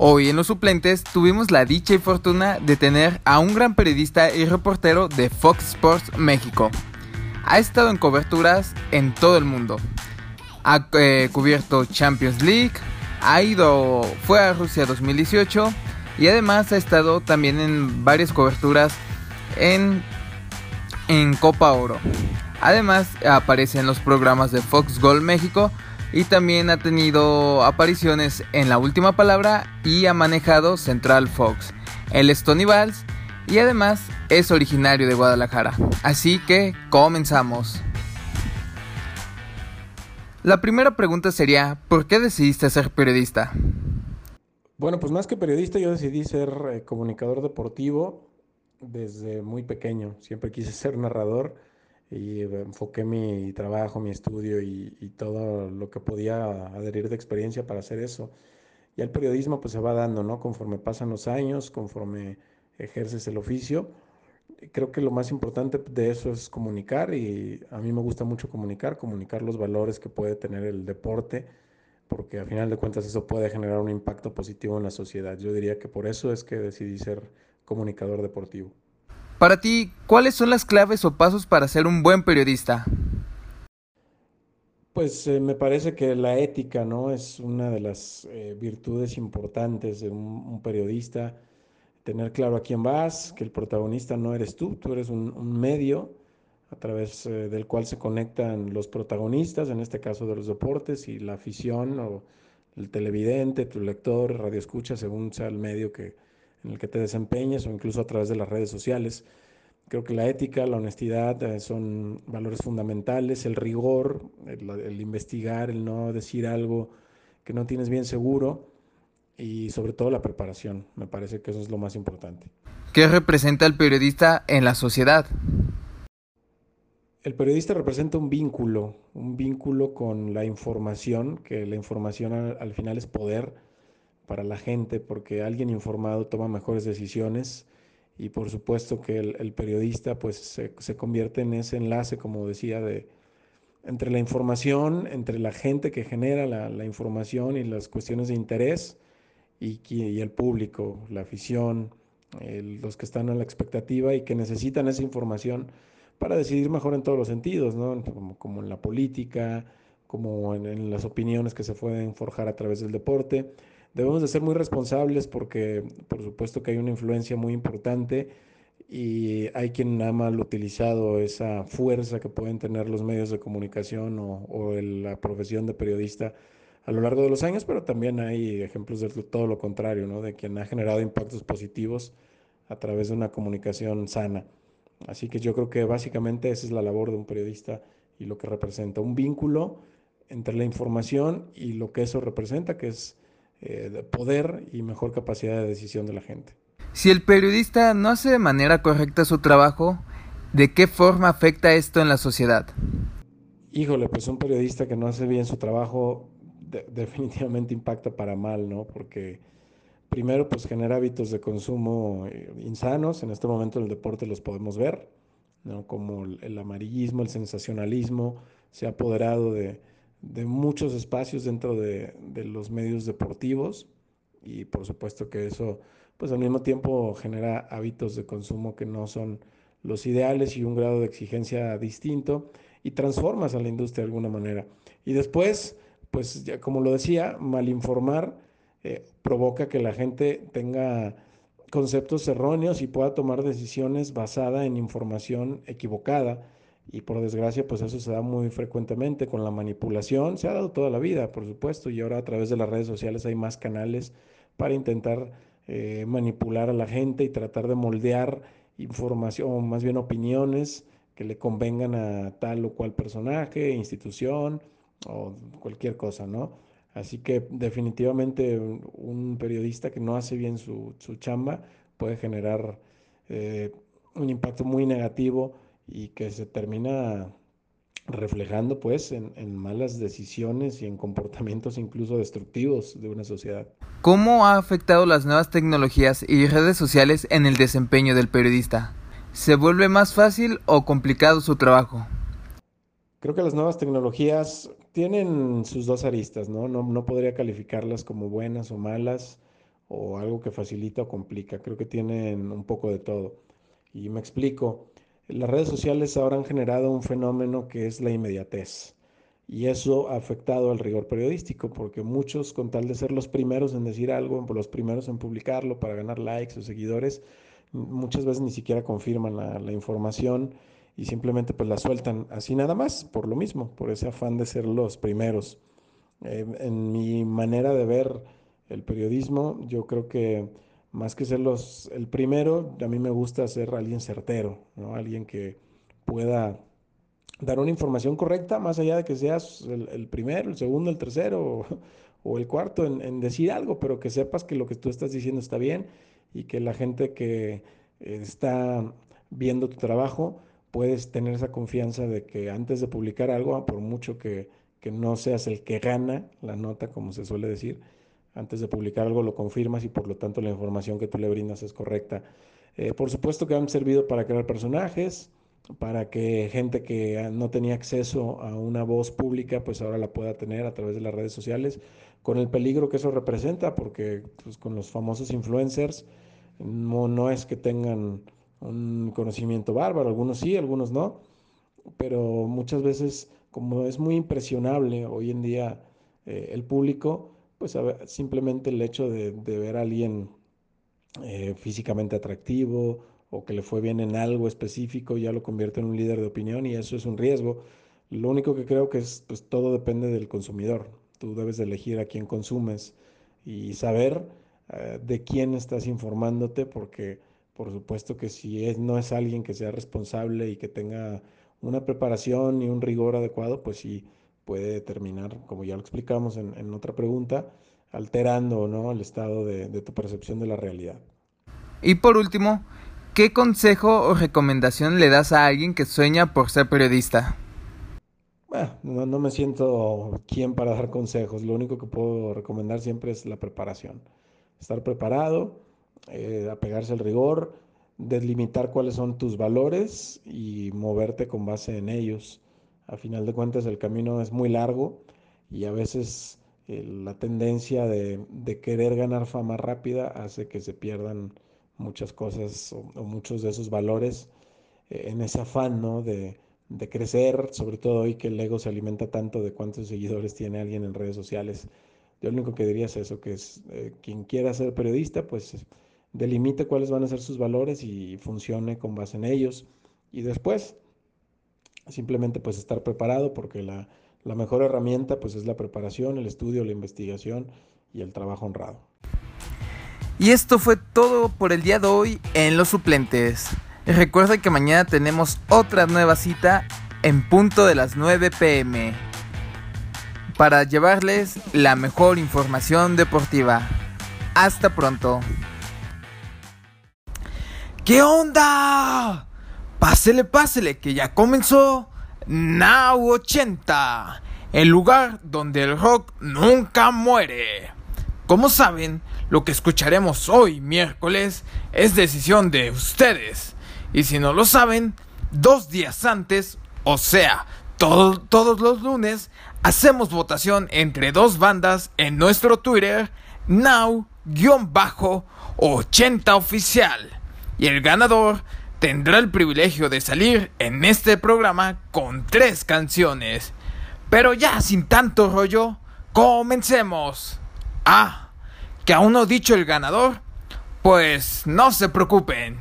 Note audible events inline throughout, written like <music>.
Hoy en los suplentes tuvimos la dicha y fortuna de tener a un gran periodista y reportero de Fox Sports México. Ha estado en coberturas en todo el mundo. Ha eh, cubierto Champions League, ha ido, fue a Rusia 2018 y además ha estado también en varias coberturas en, en Copa Oro. Además aparece en los programas de Fox Gold México y también ha tenido apariciones en La Última Palabra y ha manejado Central Fox. Él es Tony Valls y además es originario de Guadalajara. Así que comenzamos. La primera pregunta sería, ¿por qué decidiste ser periodista? Bueno, pues más que periodista yo decidí ser eh, comunicador deportivo desde muy pequeño. Siempre quise <laughs> ser narrador y eh, enfoqué mi trabajo, mi estudio y, todo lo que podía adherir de experiencia para hacer eso. Y el periodismo pues se va dando, ¿no? Conforme pasan los años, conforme ejerces el oficio. Creo que lo más importante de eso es comunicar y a mí me gusta mucho comunicar, comunicar los valores que puede tener el deporte, porque a final de cuentas eso puede generar un impacto positivo en la sociedad. Yo diría que por eso es que decidí ser comunicador deportivo. Para ti, ¿cuáles son las claves o pasos para ser un buen periodista? Pues eh, me parece que la ética, ¿no? Es una de las eh, virtudes importantes de un, periodista. Tener claro a quién vas, que el protagonista no eres tú, tú eres un, medio a través eh, del cual se conectan los protagonistas, en este caso de los deportes, y la afición o el televidente, tu lector, radio escucha, según sea el medio que, en el que te desempeñes o incluso a través de las redes sociales. Creo que la ética, la honestidad eh, son valores fundamentales, el rigor, el, investigar, el no decir algo que no tienes bien seguro y sobre todo la preparación. Me parece que eso es lo más importante. ¿Qué representa el periodista en la sociedad? El periodista representa un vínculo, un vínculo con la información, que la información al final es poder para la gente, porque alguien informado toma mejores decisiones y por supuesto que el, periodista pues se, convierte en ese enlace, como decía, de, entre la información, entre la gente que genera la, información y las cuestiones de interés y, y el público, la afición, los que están a la expectativa y que necesitan esa información para decidir mejor en todos los sentidos, ¿no? como, en la política, como en, en las opiniones que se pueden forjar a través del deporte debemos de ser muy responsables porque por supuesto que hay una influencia muy importante y hay quien ha mal utilizado esa fuerza que pueden tener los medios de comunicación o, la profesión de periodista a lo largo de los años, pero también hay ejemplos de todo lo contrario, ¿no? de quien ha generado impactos positivos a través de una comunicación sana. Así que yo creo que básicamente esa es la labor de un periodista y lo que representa, un vínculo entre la información y lo que eso representa, que es eh, de poder y mejor capacidad de decisión de la gente. Si el periodista no hace de manera correcta su trabajo, ¿de qué forma afecta esto en la sociedad? Híjole, pues un periodista que no hace bien su trabajo <laughs> definitivamente impacta para mal, ¿no? Porque primero pues genera hábitos de consumo eh, insanos, en este momento en el deporte los podemos ver, ¿no? Como el amarillismo, el sensacionalismo se ha apoderado de, de muchos espacios dentro de, los medios deportivos y por supuesto que eso pues al mismo tiempo genera hábitos de consumo que no son los ideales y un grado de exigencia distinto y transformas a la industria de alguna manera. Y después, pues ya como lo decía, malinformar eh, provoca que la gente tenga conceptos erróneos y pueda tomar decisiones basadas en información equivocada y por desgracia, pues eso se da muy frecuentemente con la manipulación. Se ha dado toda la vida, por supuesto, y ahora a través de las redes sociales hay más canales para intentar eh, manipular a la gente y tratar de moldear información, o más bien opiniones que le convengan a tal o cual personaje, institución o cualquier cosa, ¿no? Así que definitivamente un, periodista que no hace bien su, chamba puede generar eh, un impacto muy negativo y que se termina reflejando pues en, malas decisiones y en comportamientos incluso destructivos de una sociedad. ¿Cómo ha afectado las nuevas tecnologías y redes sociales en el desempeño del periodista? ¿Se vuelve más fácil o complicado su trabajo? Creo que las nuevas tecnologías tienen sus dos aristas, ¿no? No, no podría calificarlas como buenas o malas o algo que facilita o complica. Creo que tienen un poco de todo. Y me explico. Las redes sociales ahora han generado un fenómeno que es la inmediatez. Y eso ha afectado al rigor periodístico, porque muchos, con tal de ser los primeros en decir algo, los primeros en publicarlo para ganar likes o seguidores, muchas veces ni siquiera confirman la, información y simplemente pues la sueltan así nada más, por lo mismo, por ese afán de ser los primeros. Eh, en mi manera de ver el periodismo, yo creo que más que ser los, el primero, a mí me gusta ser alguien certero, ¿no? alguien que pueda dar una información correcta, más allá de que seas el, primero, el segundo, el tercero <laughs> o, el cuarto en, decir algo, pero que sepas que lo que tú estás diciendo está bien y que la gente que eh, está viendo tu trabajo puedes tener esa confianza de que antes de publicar algo, por mucho que, que no seas el que gana la nota, como se suele decir, antes de publicar algo lo confirmas y por lo tanto la información que tú le brindas es correcta. Eh, por supuesto que han servido para crear personajes, para que gente que no tenía acceso a una voz pública, pues ahora la pueda tener a través de las redes sociales, con el peligro que eso representa, porque pues, con los famosos influencers no, no es que tengan un conocimiento bárbaro, algunos sí, algunos no, pero muchas veces como es muy impresionable hoy en día eh, el público, pues simplemente el hecho de, ver a alguien eh, físicamente atractivo o que le fue bien en algo específico ya lo convierte en un líder de opinión y eso es un riesgo. Lo único que creo que es, pues todo depende del consumidor. Tú debes de elegir a quién consumes y saber eh, de quién estás informándote porque por supuesto que si es, no es alguien que sea responsable y que tenga una preparación y un rigor adecuado, pues sí puede terminar, como ya lo explicamos en, otra pregunta, alterando ¿no? el estado de, tu percepción de la realidad. Y por último, ¿qué consejo o recomendación le das a alguien que sueña por ser periodista? Bueno, no, me siento quien para dar consejos. Lo único que puedo recomendar siempre es la preparación. Estar preparado, eh, apegarse al rigor, delimitar cuáles son tus valores y moverte con base en ellos. A final de cuentas el camino es muy largo y a veces eh, la tendencia de, querer ganar fama rápida hace que se pierdan muchas cosas o, muchos de esos valores eh, en ese afán ¿no? de, crecer, sobre todo hoy que el ego se alimenta tanto de cuántos <laughs> seguidores tiene alguien en redes sociales. Yo lo único que diría es eso, que es eh, quien quiera ser periodista, pues delimite cuáles van a ser sus valores y funcione con base en ellos. Y después, simplemente pues estar preparado porque la, mejor herramienta pues es la preparación, el estudio, la investigación y el trabajo honrado. Y esto fue todo por el día de hoy en Los Suplentes. Recuerda que mañana tenemos otra nueva cita en punto de las 9 pm para llevarles la mejor información deportiva. Hasta pronto. ¿Qué onda? Pásele, pásele, que ya comenzó Now 80, el lugar donde el rock nunca muere. Como saben, lo que escucharemos hoy miércoles es decisión de ustedes. Y si no lo saben, dos días antes, o sea, todos los lunes, hacemos votación entre dos bandas en nuestro Twitter, now-80 oficial. Y el ganador tendrá el privilegio de salir en este programa con tres canciones. Pero ya sin tanto rollo, comencemos. Ah, que aún no dicho el ganador. Pues no se preocupen,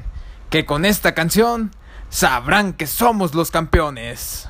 que con esta canción sabrán que somos los campeones.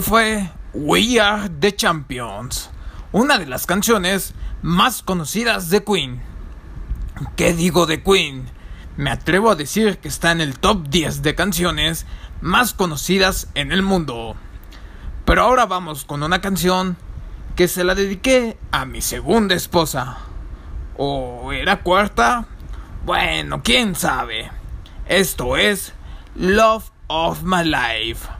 fue We Are the Champions, una de las canciones más conocidas de Queen. ¿Qué digo de Queen? Me atrevo a decir que está en el top 10 de canciones más conocidas en el mundo. Pero ahora vamos con una canción que se la dediqué a mi segunda esposa. ¿O era cuarta? Bueno, quién sabe. Esto es Love of My Life.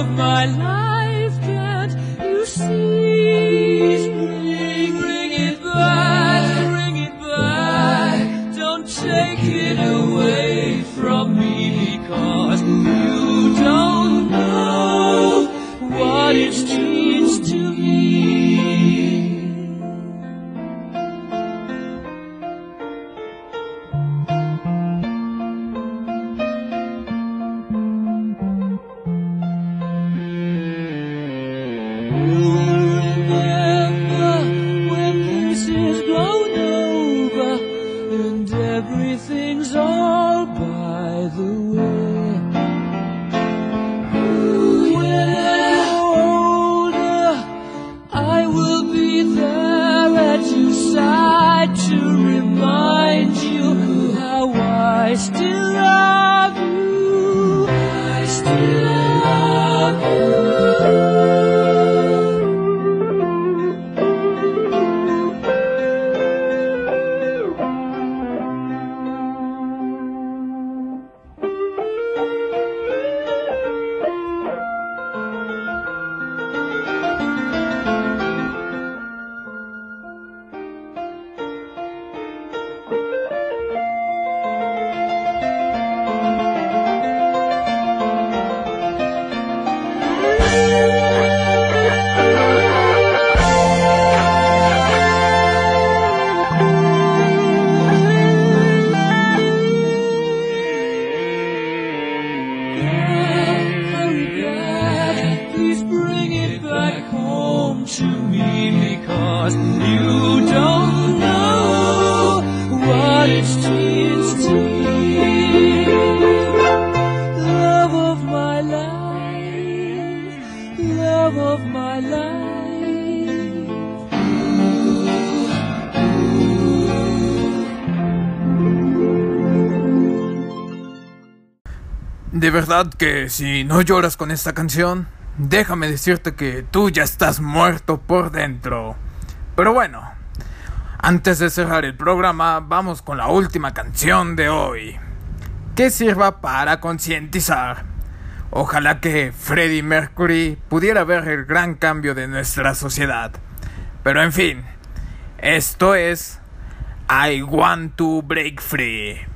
of my life, verdad que si no lloras con esta canción, déjame decirte que tú ya estás muerto por dentro. Pero bueno, antes de cerrar el programa, vamos con la última canción de hoy, que sirva para concientizar. Ojalá que Freddie Mercury pudiera ver el gran cambio de nuestra sociedad. Pero en fin, esto es I Want to Break Free.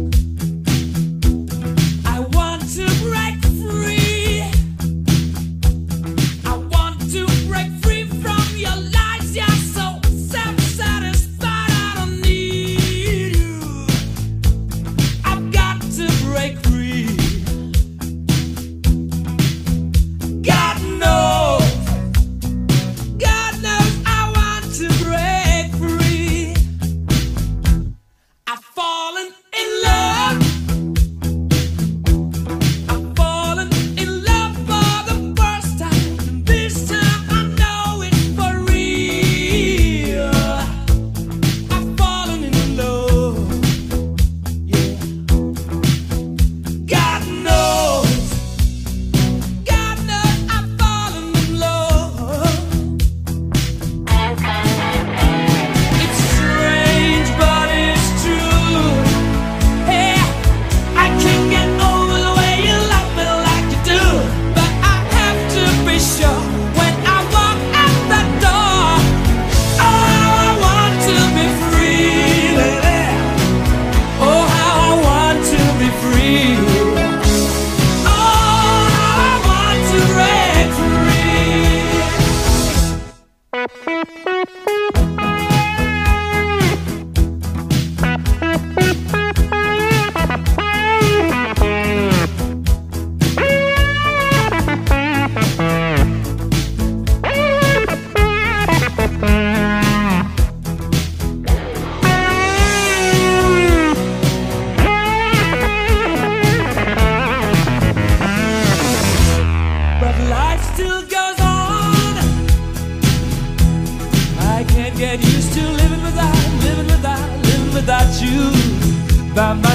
By my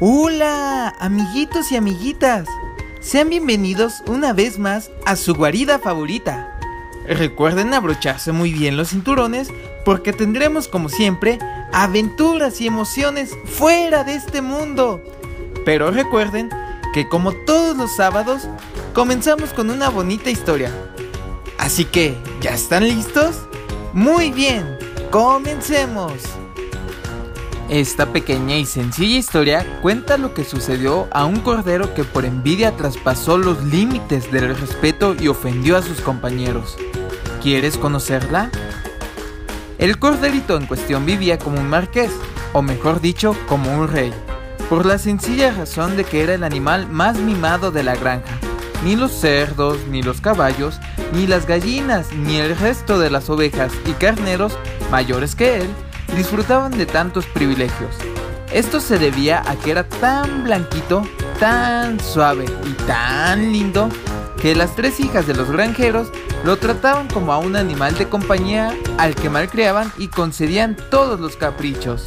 Hola, amiguitos y amiguitas. Sean bienvenidos una vez más a su guarida favorita. Recuerden abrocharse muy bien los cinturones porque tendremos como siempre aventuras y emociones fuera de este mundo. Pero recuerden que como todos los sábados comenzamos con una bonita historia. Así que, ¿ya están listos? Muy bien, comencemos. Esta pequeña y sencilla historia cuenta lo que sucedió a un cordero que por envidia traspasó los límites del respeto y ofendió a sus compañeros. ¿Quieres conocerla? El corderito en cuestión vivía como un marqués, o mejor dicho, como un rey, por la sencilla razón de que era el animal más mimado de la granja. Ni los cerdos, ni los caballos, ni las gallinas, ni el resto de las ovejas y carneros mayores que él disfrutaban de tantos privilegios. Esto se debía a que era tan blanquito, tan suave y tan lindo que las tres hijas de los granjeros lo trataban como a un animal de compañía al que malcriaban y concedían todos los caprichos.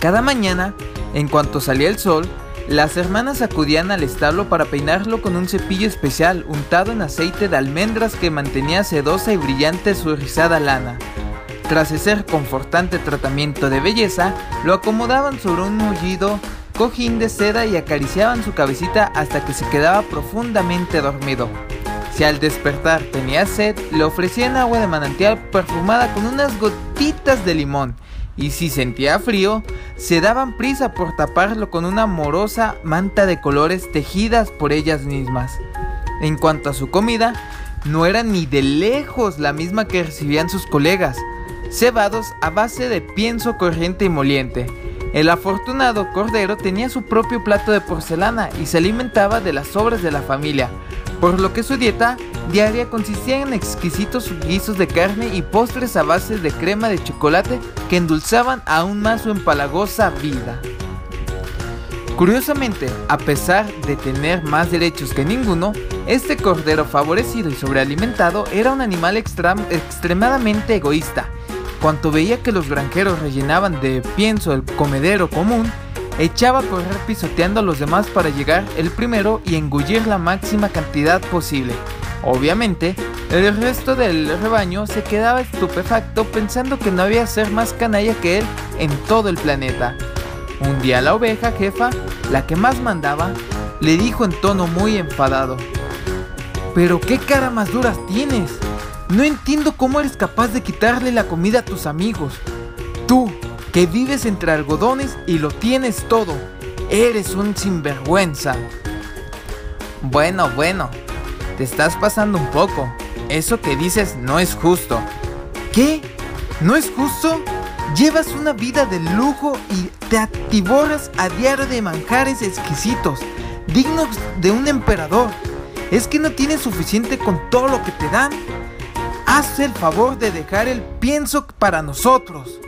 Cada mañana, en cuanto salía el sol, las hermanas acudían al establo para peinarlo con un cepillo especial untado en aceite de almendras que mantenía sedosa y brillante su rizada lana. Tras ese confortante tratamiento de belleza, lo acomodaban sobre un mullido cojín de seda y acariciaban su cabecita hasta que se quedaba profundamente dormido. Si al despertar tenía sed, le ofrecían agua de manantial perfumada con unas gotitas de limón. Y si sentía frío, se daban prisa por taparlo con una amorosa manta de colores tejidas por ellas mismas. En cuanto a su comida, no era ni de lejos la misma que recibían sus colegas, cebados a base de pienso corriente y moliente. El afortunado Cordero tenía su propio plato de porcelana y se alimentaba de las sobras de la familia, por lo que su dieta diaria consistía en exquisitos guisos de carne y postres a base de crema de chocolate que endulzaban aún más su empalagosa vida. Curiosamente, a pesar de tener más derechos que ninguno, este cordero favorecido y sobrealimentado era un animal extremadamente egoísta. Cuando veía que los granjeros rellenaban de pienso el comedero común, echaba a correr pisoteando a los demás para llegar el primero y engullir la máxima cantidad posible. Obviamente, el resto del rebaño se quedaba estupefacto pensando que no había ser más canalla que él en todo el planeta. Un día la oveja jefa, la que más mandaba, le dijo en tono muy enfadado, Pero qué cara más duras tienes. No entiendo cómo eres capaz de quitarle la comida a tus amigos. Tú, que vives entre algodones y lo tienes todo. Eres un sinvergüenza. Bueno, bueno, te estás pasando un poco. Eso que dices no es justo. ¿Qué? ¿No es justo? Llevas una vida de lujo y te atiborras a diario de manjares exquisitos, dignos de un emperador. ¿Es que no tienes suficiente con todo lo que te dan? Haz el favor de dejar el pienso para nosotros.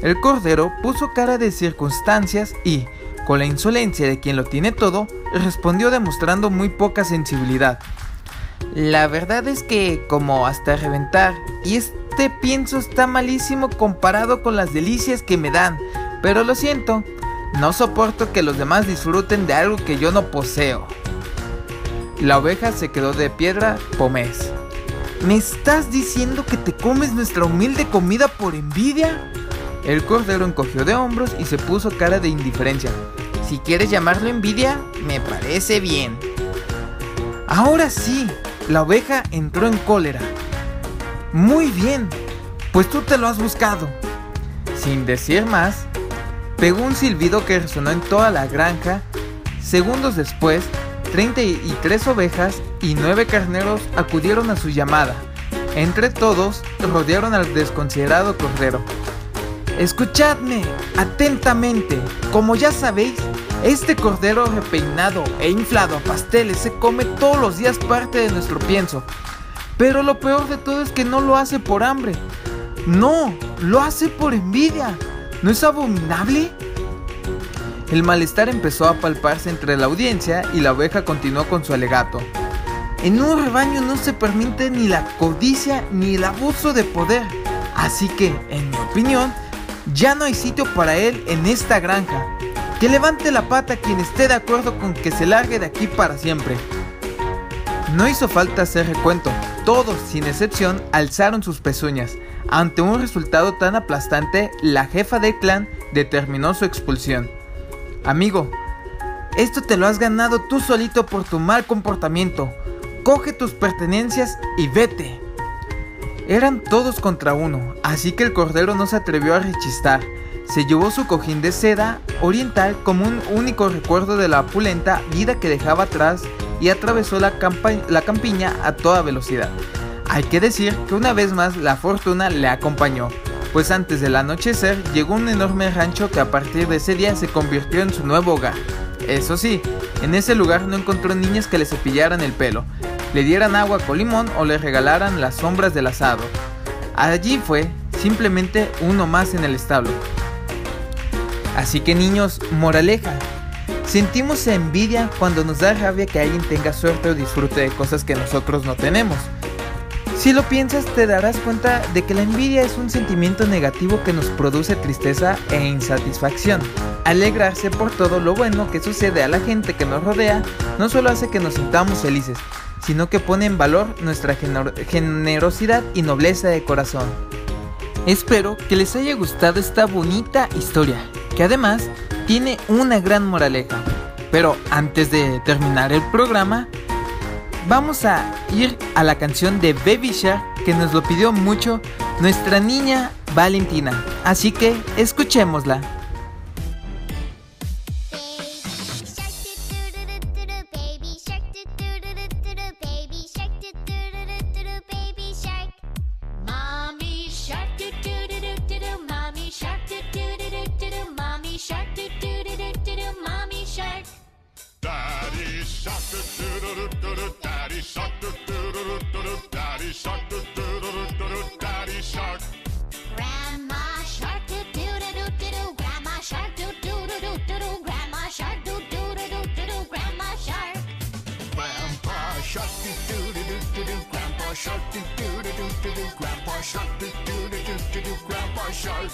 El cordero puso cara de circunstancias y, con la insolencia de quien lo tiene todo, respondió demostrando muy poca sensibilidad. La verdad es que, como hasta reventar, y este pienso está malísimo comparado con las delicias que me dan, pero lo siento, no soporto que los demás disfruten de algo que yo no poseo. La oveja se quedó de piedra pomés. ¿Me estás diciendo que te comes nuestra humilde comida por envidia? El cordero encogió de hombros y se puso cara de indiferencia. Si quieres llamarlo envidia, me parece bien. Ahora sí, la oveja entró en cólera. Muy bien, pues tú te lo has buscado. Sin decir más, pegó un silbido que resonó en toda la granja. Segundos después, 33 ovejas y 9 carneros acudieron a su llamada. Entre todos, rodearon al desconsiderado cordero. Escuchadme atentamente. Como ya sabéis, este cordero repeinado e inflado a pasteles se come todos los días parte de nuestro pienso. Pero lo peor de todo es que no lo hace por hambre. No, lo hace por envidia. ¿No es abominable? El malestar empezó a palparse entre la audiencia y la oveja continuó con su alegato. En un rebaño no se permite ni la codicia ni el abuso de poder. Así que, en mi opinión, ya no hay sitio para él en esta granja. Que levante la pata quien esté de acuerdo con que se largue de aquí para siempre. No hizo falta hacer recuento. Todos, sin excepción, alzaron sus pezuñas. Ante un resultado tan aplastante, la jefa del clan determinó su expulsión. Amigo, esto te lo has ganado tú solito por tu mal comportamiento. Coge tus pertenencias y vete. Eran todos contra uno, así que el cordero no se atrevió a rechistar. Se llevó su cojín de seda oriental como un único recuerdo de la opulenta vida que dejaba atrás y atravesó la, la campiña a toda velocidad. Hay que decir que una vez más la fortuna le acompañó, pues antes del anochecer llegó un enorme rancho que a partir de ese día se convirtió en su nuevo hogar. Eso sí, en ese lugar no encontró niñas que le cepillaran el pelo, le dieran agua con limón o le regalaran las sombras del asado. Allí fue simplemente uno más en el establo. Así que niños, moraleja. Sentimos envidia cuando nos da rabia que alguien tenga suerte o disfrute de cosas que nosotros no tenemos. Si lo piensas te darás cuenta de que la envidia es un sentimiento negativo que nos produce tristeza e insatisfacción. Alegrarse por todo lo bueno que sucede a la gente que nos rodea no solo hace que nos sintamos felices, sino que pone en valor nuestra generosidad y nobleza de corazón. Espero que les haya gustado esta bonita historia, que además tiene una gran moraleja. Pero antes de terminar el programa, vamos a ir a la canción de Baby Shark que nos lo pidió mucho nuestra niña Valentina. Así que escuchémosla. Shark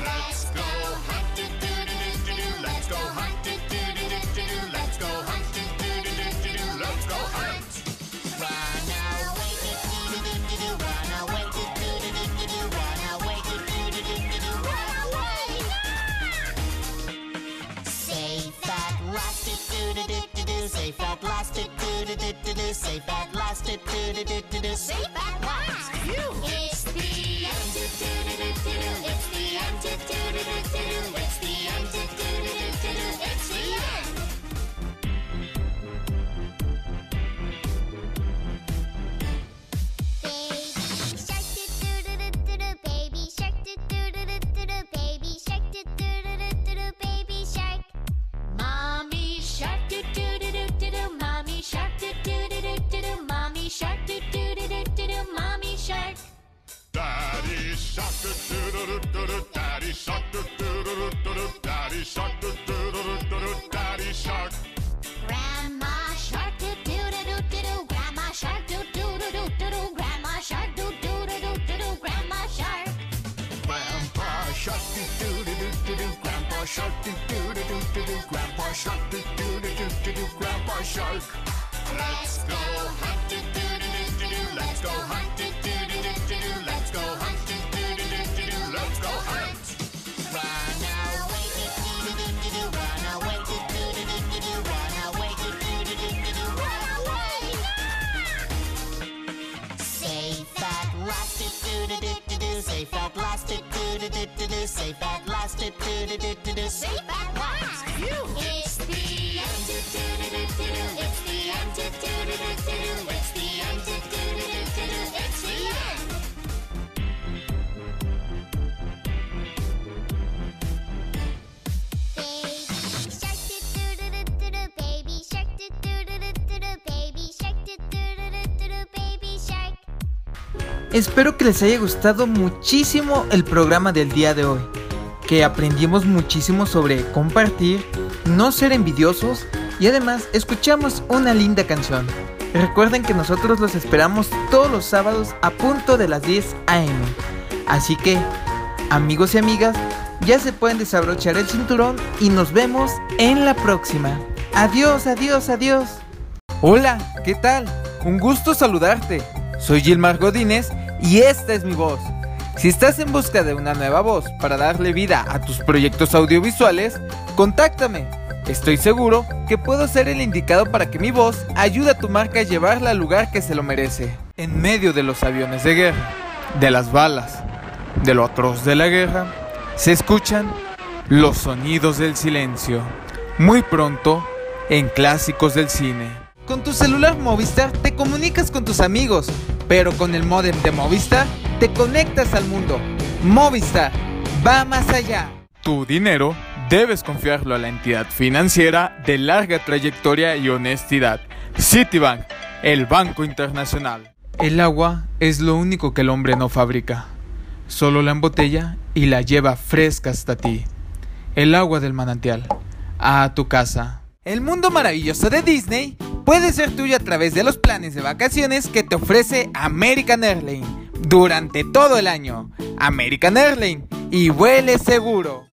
Let's go hunt do do do do do do Let's go hunt do do do do do do Let's go hunt do do do do do do Let's go hunt shark Let's go hunting, do do do do do. Let's go hunt Espero que les haya gustado muchísimo el programa del día de hoy, que aprendimos muchísimo sobre compartir, no ser envidiosos y además escuchamos una linda canción. Recuerden que nosotros los esperamos todos los sábados a punto de las 10 am. Así que, amigos y amigas, ya se pueden desabrochar el cinturón y nos vemos en la próxima. Adiós, adiós, adiós. Hola, ¿qué tal? Un gusto saludarte. Soy Gilmar Godínez y esta es mi voz. Si estás en busca de una nueva voz para darle vida a tus proyectos audiovisuales, contáctame. Estoy seguro que puedo ser el indicado para que mi voz ayude a tu marca a llevarla al lugar que se lo merece. En medio de los aviones de guerra, de las balas, de lo atroz de la guerra, se escuchan los sonidos del silencio. Muy pronto, en clásicos del cine. Con tu celular Movistar te comunicas con tus amigos, pero con el modem de Movistar te conectas al mundo. Movistar va más allá. Tu dinero debes confiarlo a la entidad financiera de larga trayectoria y honestidad. Citibank, el Banco Internacional. El agua es lo único que el hombre no fabrica. Solo la embotella y la lleva fresca hasta ti. El agua del manantial. A tu casa. El mundo maravilloso de Disney puede ser tuyo a través de los planes de vacaciones que te ofrece American Airlines durante todo el año. American Airlines y vuele seguro.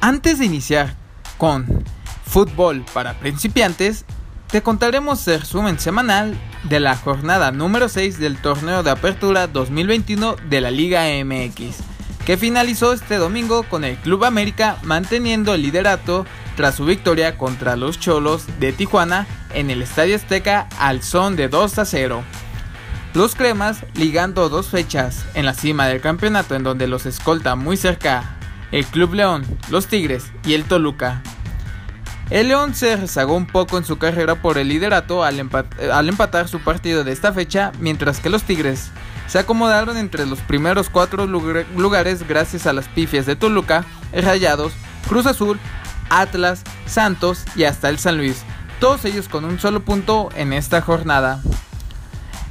Antes de iniciar con fútbol para principiantes, te contaremos el resumen semanal de la jornada número 6 del torneo de apertura 2021 de la Liga MX, que finalizó este domingo con el Club América manteniendo el liderato tras su victoria contra los Cholos de Tijuana en el Estadio Azteca al son de 2 a 0. Los cremas ligando dos fechas en la cima del campeonato en donde los escolta muy cerca el Club León, los Tigres y el Toluca. El León se rezagó un poco en su carrera por el liderato al, al empatar su partido de esta fecha, mientras que los Tigres se acomodaron entre los primeros cuatro lugar- lugares gracias a las pifias de Toluca, Rayados, Cruz Azul, Atlas, Santos y hasta el San Luis, todos ellos con un solo punto en esta jornada.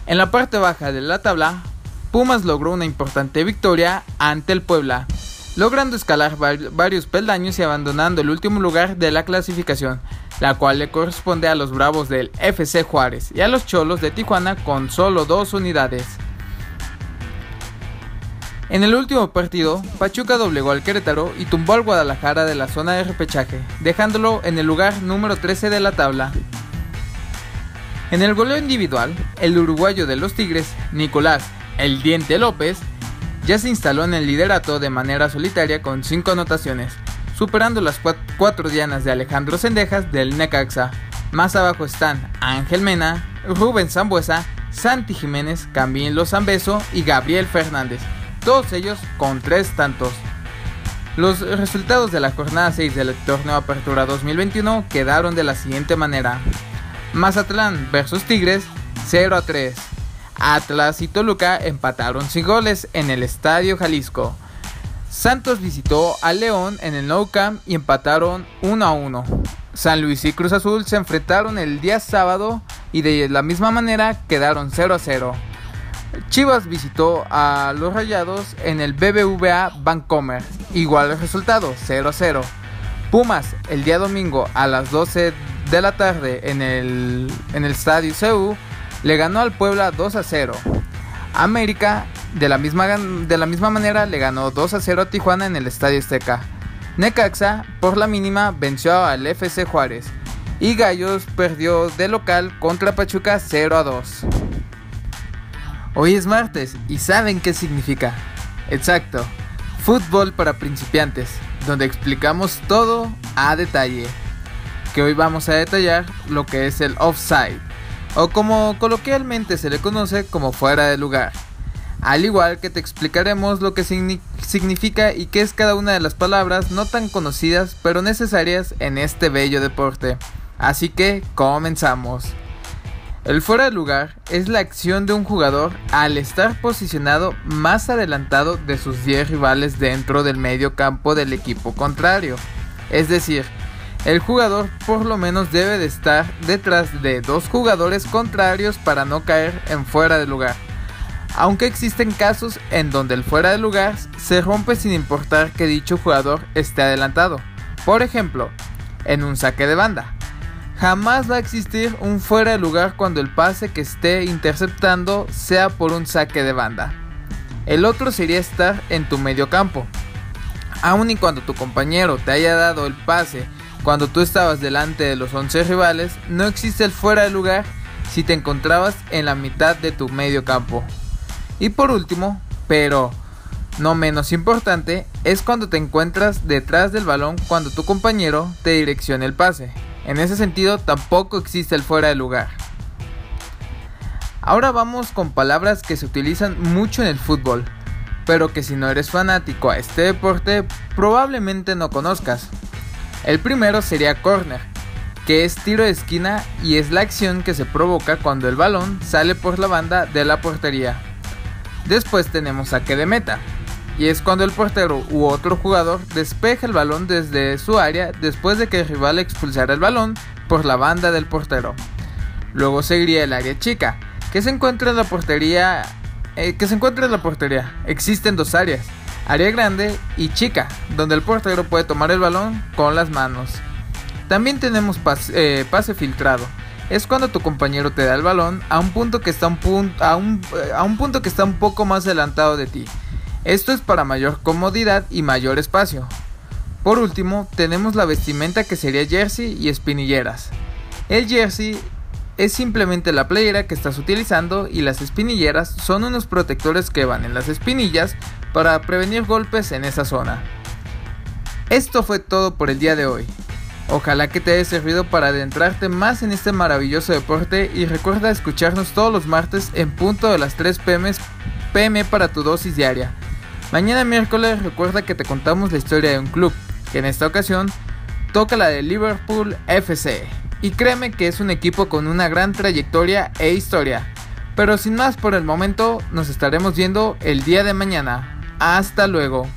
En la parte baja de la tabla, Pumas logró una importante victoria ante el Puebla, logrando escalar var- varios peldaños y abandonando el último lugar de la clasificación, la cual le corresponde a los Bravos del FC Juárez y a los Cholos de Tijuana con solo dos unidades. En el último partido, Pachuca doblegó al Querétaro y tumbó al Guadalajara de la zona de repechaje, dejándolo en el lugar número 13 de la tabla. En el goleo individual, el uruguayo de los Tigres, Nicolás El Diente López, ya se instaló en el liderato de manera solitaria con 5 anotaciones, superando las 4 dianas de Alejandro Sendejas del Necaxa. Más abajo están Ángel Mena, Rubén Zambuesa, Santi Jiménez, Camilo Zambeso y Gabriel Fernández, todos ellos con 3 tantos. Los resultados de la jornada 6 del torneo Apertura 2021 quedaron de la siguiente manera. Mazatlán versus Tigres 0 a 3. Atlas y Toluca empataron sin goles en el Estadio Jalisco. Santos visitó a León en el Nou Camp y empataron 1 a 1. San Luis y Cruz Azul se enfrentaron el día sábado y de la misma manera quedaron 0 a 0. Chivas visitó a los Rayados en el BBVA Bancomer. Igual el resultado, 0 a 0. Pumas el día domingo a las 12 de la tarde en el, en el Estadio CU le ganó al Puebla 2 a 0. América de la, misma, de la misma manera le ganó 2 a 0 a Tijuana en el Estadio Azteca. Necaxa por la mínima venció al FC Juárez. Y Gallos perdió de local contra Pachuca 0 a 2. Hoy es martes y ¿saben qué significa? Exacto, fútbol para principiantes, donde explicamos todo a detalle. Que hoy vamos a detallar lo que es el offside, o como coloquialmente se le conoce como fuera de lugar. Al igual que te explicaremos lo que signi- significa y qué es cada una de las palabras no tan conocidas pero necesarias en este bello deporte. Así que comenzamos. El fuera de lugar es la acción de un jugador al estar posicionado más adelantado de sus 10 rivales dentro del medio campo del equipo contrario. Es decir, el jugador por lo menos debe de estar detrás de dos jugadores contrarios para no caer en fuera de lugar. Aunque existen casos en donde el fuera de lugar se rompe sin importar que dicho jugador esté adelantado. Por ejemplo, en un saque de banda. Jamás va a existir un fuera de lugar cuando el pase que esté interceptando sea por un saque de banda. El otro sería estar en tu medio campo. Aun y cuando tu compañero te haya dado el pase cuando tú estabas delante de los 11 rivales, no existe el fuera de lugar si te encontrabas en la mitad de tu medio campo. Y por último, pero no menos importante, es cuando te encuentras detrás del balón cuando tu compañero te direcciona el pase. En ese sentido, tampoco existe el fuera de lugar. Ahora vamos con palabras que se utilizan mucho en el fútbol, pero que si no eres fanático a este deporte, probablemente no conozcas. El primero sería corner, que es tiro de esquina y es la acción que se provoca cuando el balón sale por la banda de la portería. Después tenemos saque de meta, y es cuando el portero u otro jugador despeja el balón desde su área después de que el rival expulsara el balón por la banda del portero. Luego seguiría el área chica, que se encuentra en la portería. eh, que se encuentra en la portería. Existen dos áreas, área grande y chica, donde el portero puede tomar el balón con las manos. También tenemos pas- eh, pase filtrado. Es cuando tu compañero te da el balón a un punto que está un, a un, eh, a un punto que está un poco más adelantado de ti. Esto es para mayor comodidad y mayor espacio. Por último, tenemos la vestimenta que sería jersey y espinilleras. El jersey es simplemente la playera que estás utilizando y las espinilleras son unos protectores que van en las espinillas para prevenir golpes en esa zona. Esto fue todo por el día de hoy. Ojalá que te haya servido para adentrarte más en este maravilloso deporte y recuerda escucharnos todos los martes en punto de las 3 pm, pm para tu dosis diaria. Mañana miércoles recuerda que te contamos la historia de un club, que en esta ocasión toca la de Liverpool FC. Y créeme que es un equipo con una gran trayectoria e historia. Pero sin más por el momento, nos estaremos viendo el día de mañana. Hasta luego.